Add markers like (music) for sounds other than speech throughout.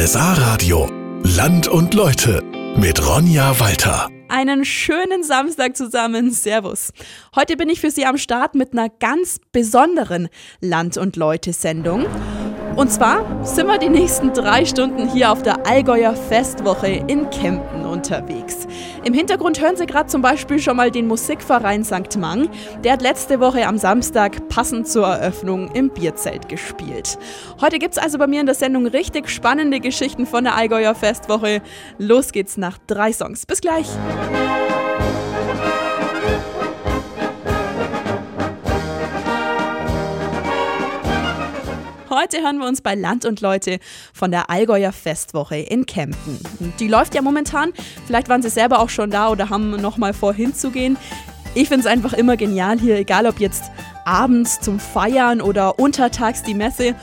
RSA Radio. Land und Leute mit Ronja Walter. Einen schönen Samstag zusammen. Servus. Heute bin ich für Sie am Start mit einer ganz besonderen Land- und Leute-Sendung. Und zwar sind wir die nächsten drei Stunden hier auf der Allgäuer Festwoche in Kempten unterwegs. Im Hintergrund hören Sie gerade zum Beispiel schon mal den Musikverein St. Mang. Der hat letzte Woche am Samstag passend zur Eröffnung im Bierzelt gespielt. Heute gibt es also bei mir in der Sendung richtig spannende Geschichten von der Allgäuer Festwoche. Los geht's nach drei Songs. Bis gleich. Heute hören wir uns bei Land und Leute von der Allgäuer Festwoche in Kempten. Die läuft ja momentan. Vielleicht waren Sie selber auch schon da oder haben noch mal vor hinzugehen. Ich finde es einfach immer genial hier, egal ob jetzt abends zum Feiern oder untertags die Messe.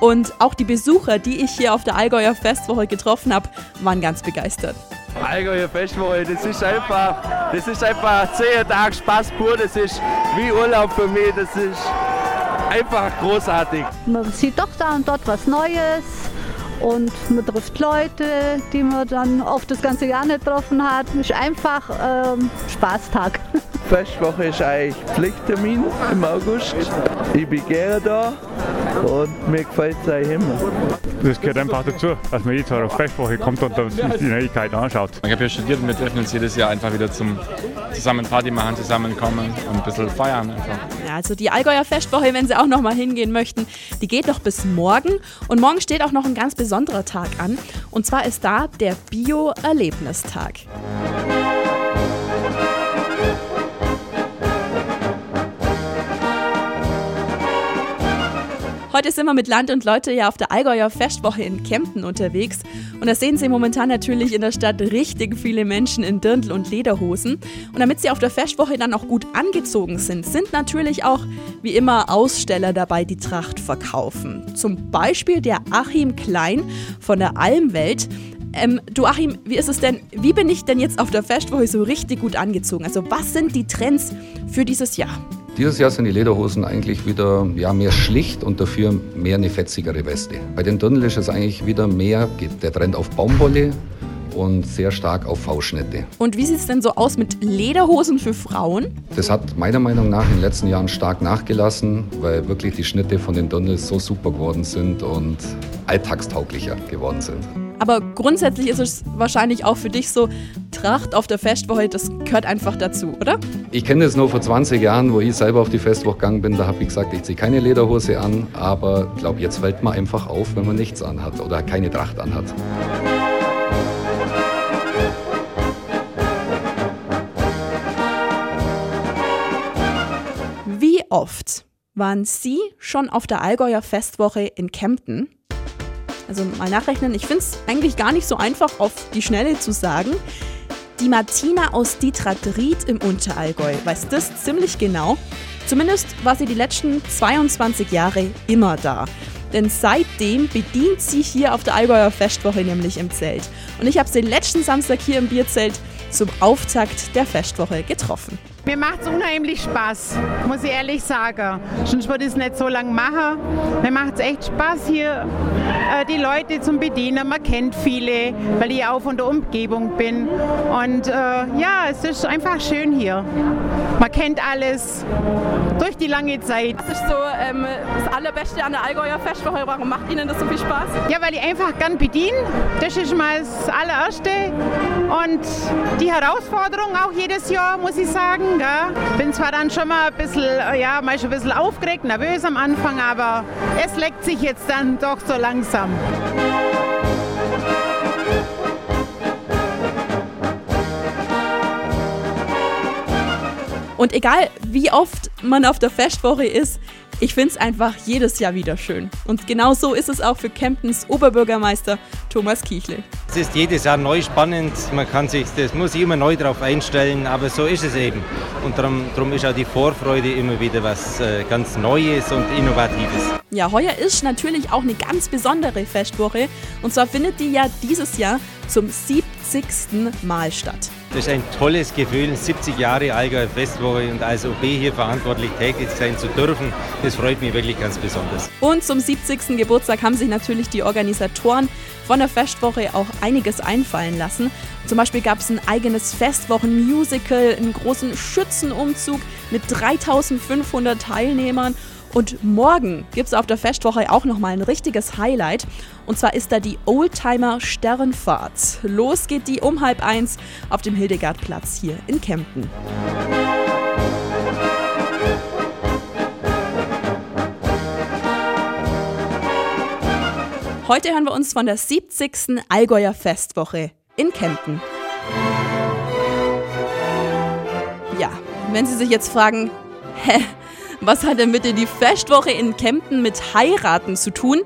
Und auch die Besucher, die ich hier auf der Allgäuer Festwoche getroffen habe, waren ganz begeistert. Allgäuer Festwoche, das ist einfach, das ist einfach zehn Tage Spaß pur, das ist wie Urlaub für mich, das ist einfach großartig. Man sieht doch da und dort was Neues und man trifft Leute, die man dann oft das ganze Jahr nicht getroffen hat. Ist einfach ähm, Spaßtag. Festwoche ist eigentlich Pflichttermin im August. Ich bin gerne da und mir gefällt es eigentlich immer. Das gehört einfach dazu, dass man jetzt auf Festwoche kommt und sich die Neuigkeiten anschaut. Ich habe ja studiert und wir treffen uns jedes Jahr einfach wieder zum zusammen Party machen, zusammenkommen und ein bisschen feiern einfach. Ja, also die Allgäuer Festwoche, wenn Sie auch noch mal hingehen möchten, die geht noch bis morgen. Und morgen steht auch noch ein ganz besonderer Tag an. Und zwar ist da der Bio-Erlebnistag. Heute sind wir mit Land und Leute ja auf der Allgäuer Festwoche in Kempten unterwegs. Und da sehen Sie momentan natürlich in der Stadt richtig viele Menschen in Dirndl und Lederhosen. Und damit Sie auf der Festwoche dann auch gut angezogen sind, sind natürlich auch wie immer Aussteller dabei, die Tracht verkaufen. Zum Beispiel der Achim Klein von der Almwelt. Ähm, du Achim, wie ist es denn, wie bin ich denn jetzt auf der Festwoche so richtig gut angezogen? Also was sind die Trends für dieses Jahr? Dieses Jahr sind die Lederhosen eigentlich wieder ja, mehr schlicht und dafür mehr eine fetzigere Weste. Bei den Dirndl ist es eigentlich wieder mehr, geht der Trend auf Baumwolle und sehr stark auf V-Schnitte. Und wie sieht es denn so aus mit Lederhosen für Frauen? Das hat meiner Meinung nach in den letzten Jahren stark nachgelassen, weil wirklich die Schnitte von den Dirndls so super geworden sind und alltagstauglicher geworden sind. Aber grundsätzlich ist es wahrscheinlich auch für dich so, Tracht auf der Festwoche, das gehört einfach dazu, oder? Ich kenne das nur vor 20 Jahren, wo ich selber auf die Festwoche gegangen bin. Da habe ich gesagt, ich ziehe keine Lederhose an. Aber ich glaube, jetzt fällt man einfach auf, wenn man nichts anhat oder keine Tracht anhat. Wie oft waren Sie schon auf der Allgäuer Festwoche in Kempten? Also mal nachrechnen, ich finde es eigentlich gar nicht so einfach auf die Schnelle zu sagen. Die Martina aus Dietradried im Unterallgäu weiß das ziemlich genau. Zumindest war sie die letzten 22 Jahre immer da. Denn seitdem bedient sie hier auf der Allgäuer Festwoche nämlich im Zelt. Und ich habe sie letzten Samstag hier im Bierzelt zum Auftakt der Festwoche getroffen. Mir macht es unheimlich Spaß, muss ich ehrlich sagen. Sonst würde ich es nicht so lange machen. Mir macht es echt Spaß hier, äh, die Leute zum Bedienen. Man kennt viele, weil ich auch von der Umgebung bin. Und äh, ja, es ist einfach schön hier. Man kennt alles durch die lange Zeit. Das ist so ähm, das Allerbeste an der Allgäuer Festwoche. Warum macht Ihnen das so viel Spaß? Ja, weil ich einfach gern bediene. Das ist mal das allererste. Und die Herausforderung auch jedes Jahr, muss ich sagen. Gell? Bin zwar dann schon mal ein bisschen, ja, mal schon ein bisschen aufgeregt, nervös am Anfang, aber es leckt sich jetzt dann doch so langsam. Und egal wie oft man auf der Festwoche ist, ich finde es einfach jedes Jahr wieder schön. Und genau so ist es auch für Kemptens Oberbürgermeister Thomas Kichle. Es ist jedes Jahr neu spannend, man kann sich, das muss sich immer neu darauf einstellen, aber so ist es eben. Und darum, darum ist auch die Vorfreude immer wieder was äh, ganz Neues und Innovatives. Ja, heuer ist natürlich auch eine ganz besondere Festwoche. Und zwar findet die ja dieses Jahr zum 70. Mal statt. Das ist ein tolles Gefühl, 70 Jahre Allgäu Festwoche und als OB hier verantwortlich tätig sein zu dürfen. Das freut mich wirklich ganz besonders. Und zum 70. Geburtstag haben sich natürlich die Organisatoren von der Festwoche auch einiges einfallen lassen. Zum Beispiel gab es ein eigenes Festwochen-Musical, einen großen Schützenumzug mit 3500 Teilnehmern und morgen gibt es auf der Festwoche auch nochmal ein richtiges Highlight. Und zwar ist da die Oldtimer Sternfahrt. Los geht die um halb eins auf dem Hildegardplatz hier in Kempten. Heute hören wir uns von der 70. Allgäuer Festwoche in Kempten. Ja, wenn Sie sich jetzt fragen, (laughs) hä, was hat denn bitte die Festwoche in Kempten mit Heiraten zu tun?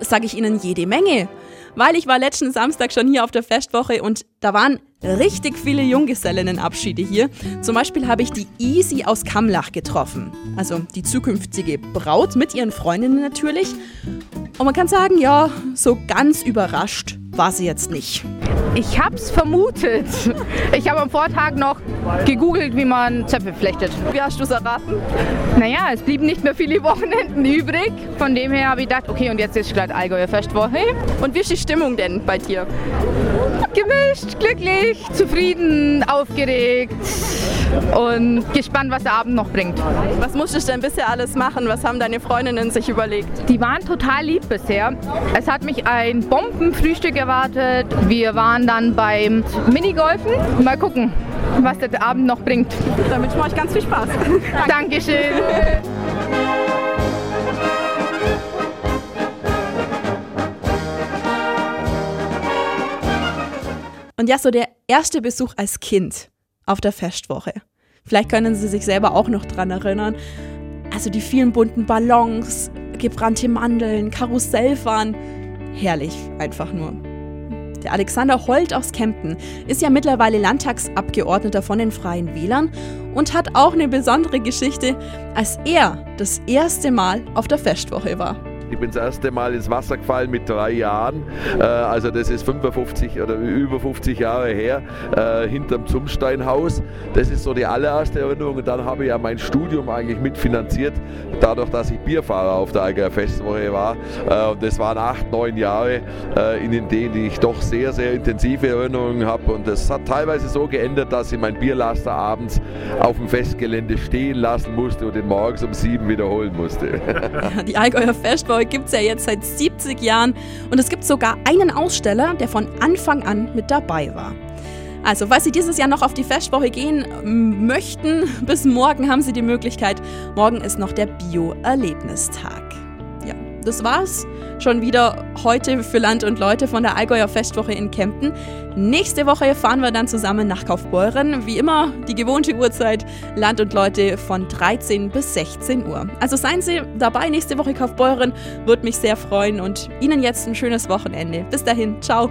Sage ich Ihnen jede Menge. Weil ich war letzten Samstag schon hier auf der Festwoche und da waren richtig viele Junggesellinnenabschiede hier. Zum Beispiel habe ich die Easy aus Kamlach getroffen. Also die zukünftige Braut mit ihren Freundinnen natürlich. Und man kann sagen, ja, so ganz überrascht war sie jetzt nicht. Ich hab's vermutet. Ich habe am Vortag noch gegoogelt, wie man Zöpfe flechtet. Wie hast du es erraten? Naja, es blieben nicht mehr viele (laughs) Wochenenden übrig. Von dem her habe ich gedacht, okay, und jetzt ist gerade Allgäuer Festwoche. Und wie ist die Stimmung denn bei dir? Gemischt, glücklich, zufrieden, aufgeregt und gespannt, was der Abend noch bringt. Was musstest du denn bisher alles machen? Was haben deine Freundinnen sich überlegt? Die waren total lieb bisher. Es hat mich ein Bombenfrühstück erwartet. Wir waren dann beim Minigolfen. Mal gucken, was der Abend noch bringt. Damit wünsche ich euch ganz viel Spaß. (laughs) Dankeschön. Und ja, so der erste Besuch als Kind auf der Festwoche. Vielleicht können Sie sich selber auch noch dran erinnern. Also die vielen bunten Ballons, gebrannte Mandeln, Karussellfahren. Herrlich, einfach nur. Der Alexander Holt aus Kempten ist ja mittlerweile Landtagsabgeordneter von den Freien Wählern und hat auch eine besondere Geschichte, als er das erste Mal auf der Festwoche war. Ich bin das erste Mal ins Wasser gefallen mit drei Jahren. Äh, also das ist 55 oder über 50 Jahre her, äh, hinterm Zumsteinhaus. Das ist so die allererste Erinnerung. Und dann habe ich ja mein Studium eigentlich mitfinanziert, dadurch, dass ich Bierfahrer auf der Allgäuer Festwoche war. Äh, und das waren acht, neun Jahre, in denen ich doch sehr, sehr intensive Erinnerungen habe. Und das hat teilweise so geändert, dass ich mein Bierlaster abends auf dem Festgelände stehen lassen musste und den morgens um sieben wiederholen musste. (laughs) Die Allgäuer Festwoche gibt es ja jetzt seit 70 Jahren und es gibt sogar einen Aussteller, der von Anfang an mit dabei war. Also, falls Sie dieses Jahr noch auf die Festwoche gehen möchten, (laughs) bis morgen haben Sie die Möglichkeit. Morgen ist noch der Bio-Erlebnistag. Das war's schon wieder heute für Land und Leute von der Allgäuer Festwoche in Kempten. Nächste Woche fahren wir dann zusammen nach Kaufbeuren. Wie immer die gewohnte Uhrzeit Land und Leute von 13 bis 16 Uhr. Also seien Sie dabei nächste Woche Kaufbeuren, würde mich sehr freuen und Ihnen jetzt ein schönes Wochenende. Bis dahin, ciao.